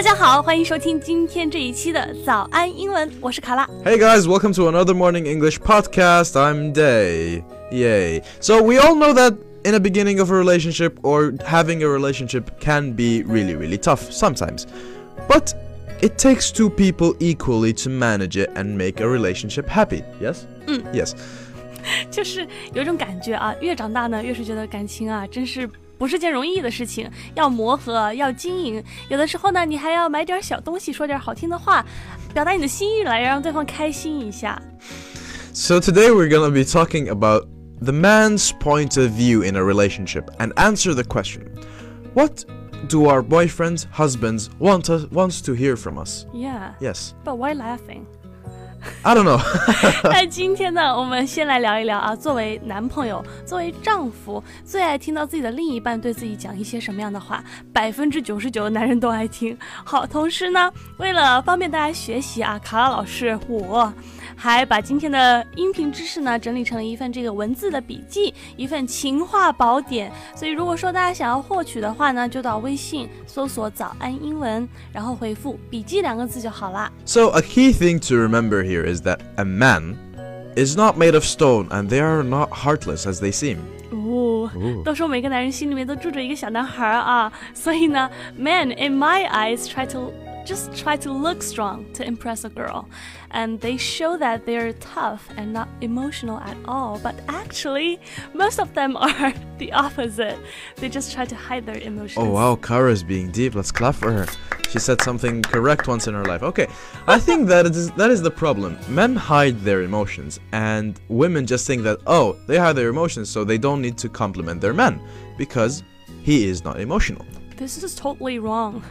大家好，欢迎收听今天这一期的早安英文，我是卡拉。 Hey guys, welcome to another morning English podcast. I'm Day. Yay. So we all know that in the beginning of a relationship or having a relationship can be really, really tough sometimes. But it takes two people equally to manage it and make a relationship happy. Yes? Yes. 就是有一种感觉啊，越长大呢，越是觉得感情啊，真是 不是件容易的事情，要磨合，要经营。有的时候呢，你还要买点小东西，说点好听的话，表达你的心意来，让对方开心一下。 So today we're gonna be talking about the man's point of view in a relationship and answer the question What do our boyfriends, husbands want us wants to hear from us? Yeah, Yes. but why laughing? I don't know. 那今天呢，我们先来聊一聊啊，作为男朋友，作为丈夫，最爱听到自己的另一半对自己讲一些什么样的话？百分之九十九的男人都爱听。好，同时呢，为了方便大家学习啊，卡拉老师我还把今天的音频知识呢整理成了一份这个文字的笔记，一份情话宝典。所以如果说大家想要获取的话呢，就到微信搜索“早安英文”，然后回复“笔记”两个字就好啦。 so, a key thing to remember here is that a man is not made of stone and they are not heartless as they seem. 哦，都说每个男人心里面都住着一个小男孩儿啊，所以呢，men in my eyes try to just try to look strong to impress a girl, and they show that they're tough and not emotional at all. But actually, most of them are the opposite. They just try to hide their emotions. Oh wow, Kara's being deep. Let's clap for her. She said something correct once in her life. Okay, I think that is that is the problem. Men hide their emotions, and women just think that oh, they hide their emotions, so they don't need to compliment their man because he is not emotional This is totally wrong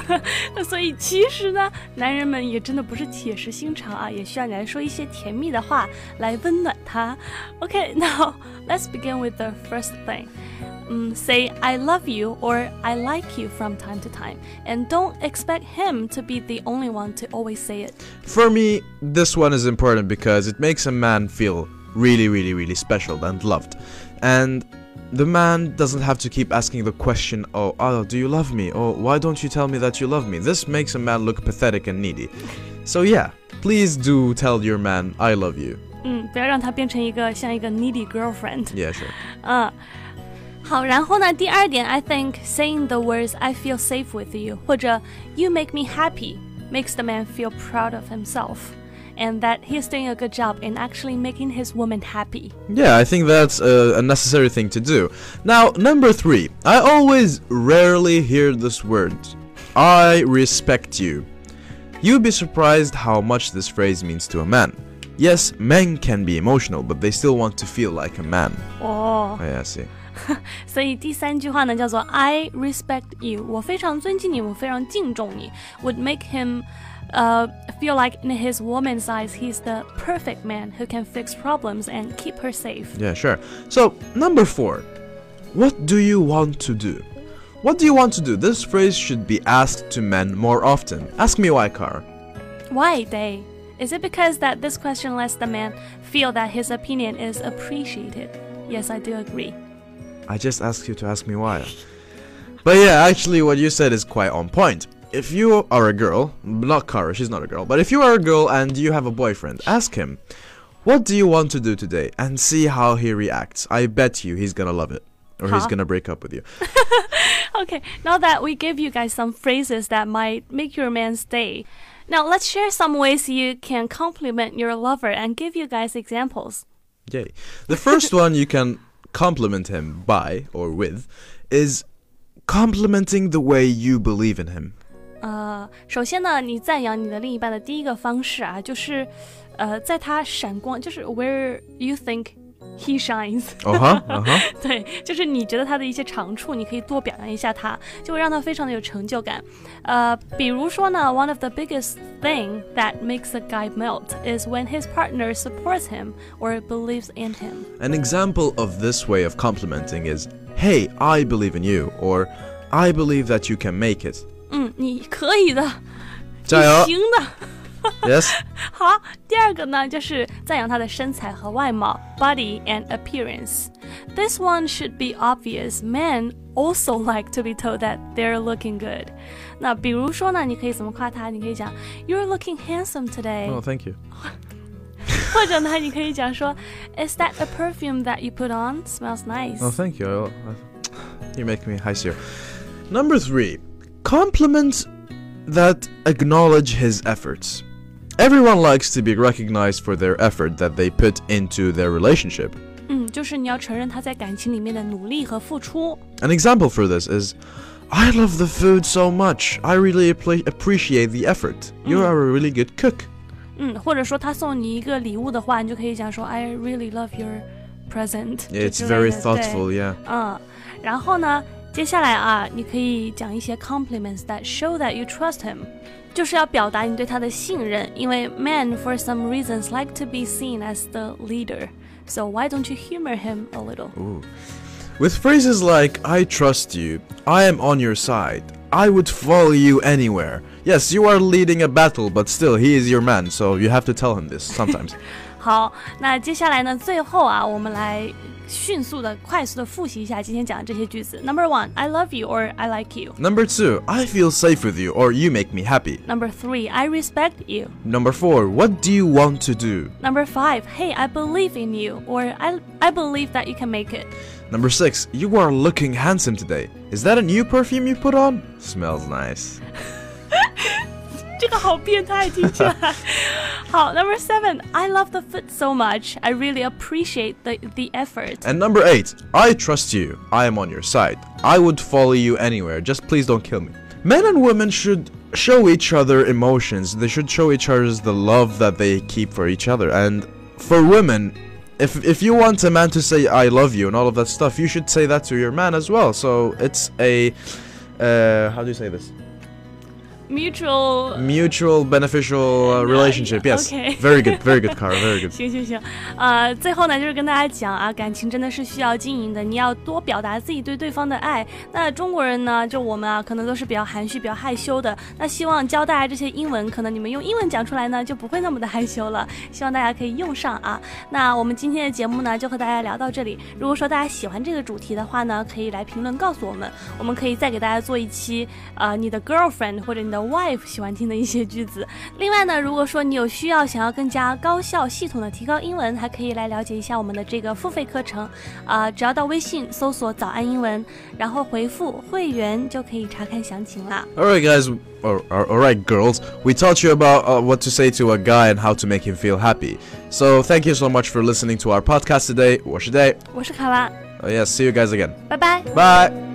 。所以其实呢，男人们也真的不是铁石心肠啊，也需要你来说一些甜蜜的话来温暖他。Okay, now let's begin with the first thing. Mm, say I love you or I like you from time to time, and don't expect him to be the only one to always say it. For me, this one is important because it makes a man feel really, really, really special and loved. And the man doesn't have to keep asking the question, oh, oh, do you love me? Or why don't you tell me that you love me? This makes a man look pathetic and needy. So, yeah, please do tell your man, I love you. 嗯，不要让他变成一个像一个 needy girlfriend。 Yeah, sure. 嗯，好，然后呢，第二点，I think saying the words "I feel safe with you" 或者 "You make me happy" makes the man feel proud of himself, and that he's doing a good job in actually making his woman happy. Yeah, I think that's a, a necessary thing to do. Now, number three, I always rarely hear this word. I respect you. You'd be surprised how much this phrase means to a man. Yes, men can be emotional, but they still want to feel like a man. 哦 Oh, yeah, I see. 所以第三句话呢叫做 "I respect you"，我非常尊敬你，我非常敬重你，would make him. uh, feel like in his woman's eyes, he's the perfect man who can fix problems and keep her safe. Yeah, sure. So, number four, what do you want to do? What do you want to do? This phrase should be asked to men more often. Ask me why, Kara. Why, Day? Is it because that this question lets the man feel that his opinion is appreciated? Yes, I do agree. I just asked you to ask me why. But yeah, actually, what you said is quite on point. If you are a girl, not Kara, she's not a girl, but if you are a girl and you have a boyfriend, ask him, What do you want to do today? and see how he reacts. I bet you he's gonna love it. Or he's gonna break up with you. Okay, now that we gave you guys some phrases that might make your man stay, now let's share some ways you can compliment your lover and give you guys examples. Yay. The first one you can compliment him by or with is complimenting the way you believe in him. 呃，首先呢，你赞扬你的另一半的第一个方式啊，就是，呃，在他闪光，就是 where you think he shines。 Uh huh. Uh huh. 对，就是你觉得他的一些长处，你可以多表扬一下他，就会让他非常的有成就感。呃，比如说呢，one of the biggest thing that makes a guy melt is when his partner supports him or believes in him。 An example of this way of complimenting is, Hey, I believe in you, or I believe that you can make it. 嗯，你可以的，加油你行的。 Yes? 好，第二个呢，就是赞扬他的身材和外貌 （body and appearance）。This one should be obvious. Men also like to be told that they're looking good. 那比如说呢，你可以怎么夸他？你可以讲 You're looking handsome today. Oh, thank you. 或者呢，你可以讲说 Is that a perfume that you put on? Smells nice. Oh, thank you. You make me high here. Number three, compliments that acknowledge his efforts. Everyone likes to be recognized for their effort that they put into their relationship. 嗯，就是你要承认他在感情里面的努力和付出。 An example for this is I love the food so much. I really appre- appreciate the effort. You Mm. are a really good cook. 嗯，或者说他送你一个礼物的话，你就可以讲说 I really love your present 这 It's 之类 very 的对 thoughtful, yeah. 嗯，然后呢， 接下来啊，你可以讲一些 compliments that show that you trust him，就是要表达你对他的信任。因为 men for some reasons like to be seen as the leader, so why don't you humor him a little？ Ooh. With phrases like, I trust you, I am on your side, I would follow you anywhere. Yes, you are leading a battle, but still, he is your man, so you have to tell him this sometimes. 好，那接下来呢，最后啊，我们来迅速的、快速的复习一下今天讲的这些句子。Number one, I love you or I like you. Number two, I feel safe with you, or you make me happy. Number three, I respect you. Number four, what do you want to do? Number five, hey, I believe in you or I I believe that you can make it. Number six, you are looking handsome today. Is that a new perfume you put on? Smells nice. 这个好变态，听起来。 好，Number seven, I love the food so much. I really appreciate the the effort. And number eight, I trust you. I am on your side. I would follow you anywhere. Just please don't kill me. Men and women should show each other emotions. They should show each other the love that they keep for each other. And for women, if if you want a man to say I love you and all of that stuff, you should say that to your man as well. So it's a uh, how do you say this? Mutual. Mutual beneficial uh, relationship. Yes. Okay. Very good. Very good, Cara. Very good. 行行行，呃，最后呢，就是跟大家讲啊，感情真的是需要经营的，你要多表达自己对对方的爱。那中国人呢，就我们啊，可能都是比较含蓄、比较害羞的。那希望教大家这些英文，可能你们用英文讲出来呢，就不会那么的害羞了。希望大家可以用上啊。那我们今天的节目呢，就和大家聊到这里。如果说大家喜欢这个主题的话呢，可以来评论告诉我们，我们可以再给大家做一期，呃，你的 girlfriend 或者你的 wife 喜欢听的一些句子。另外呢，如果说你有需要想要更加高效系统的提高英文，还可以来了解一下我们的这个付费课程。啊、只要到微信搜索“早安英文”，然后回复“会员”就可以查看详情啦。 All right, guys. Or, or, all right, girls. We taught you about uh, what to say to a guy and how to make him feel happy. So thank you so much for listening to our podcast today. 我是 Day. 我是卡拉， Uh, yes, see you guys again. 拜拜。 Bye.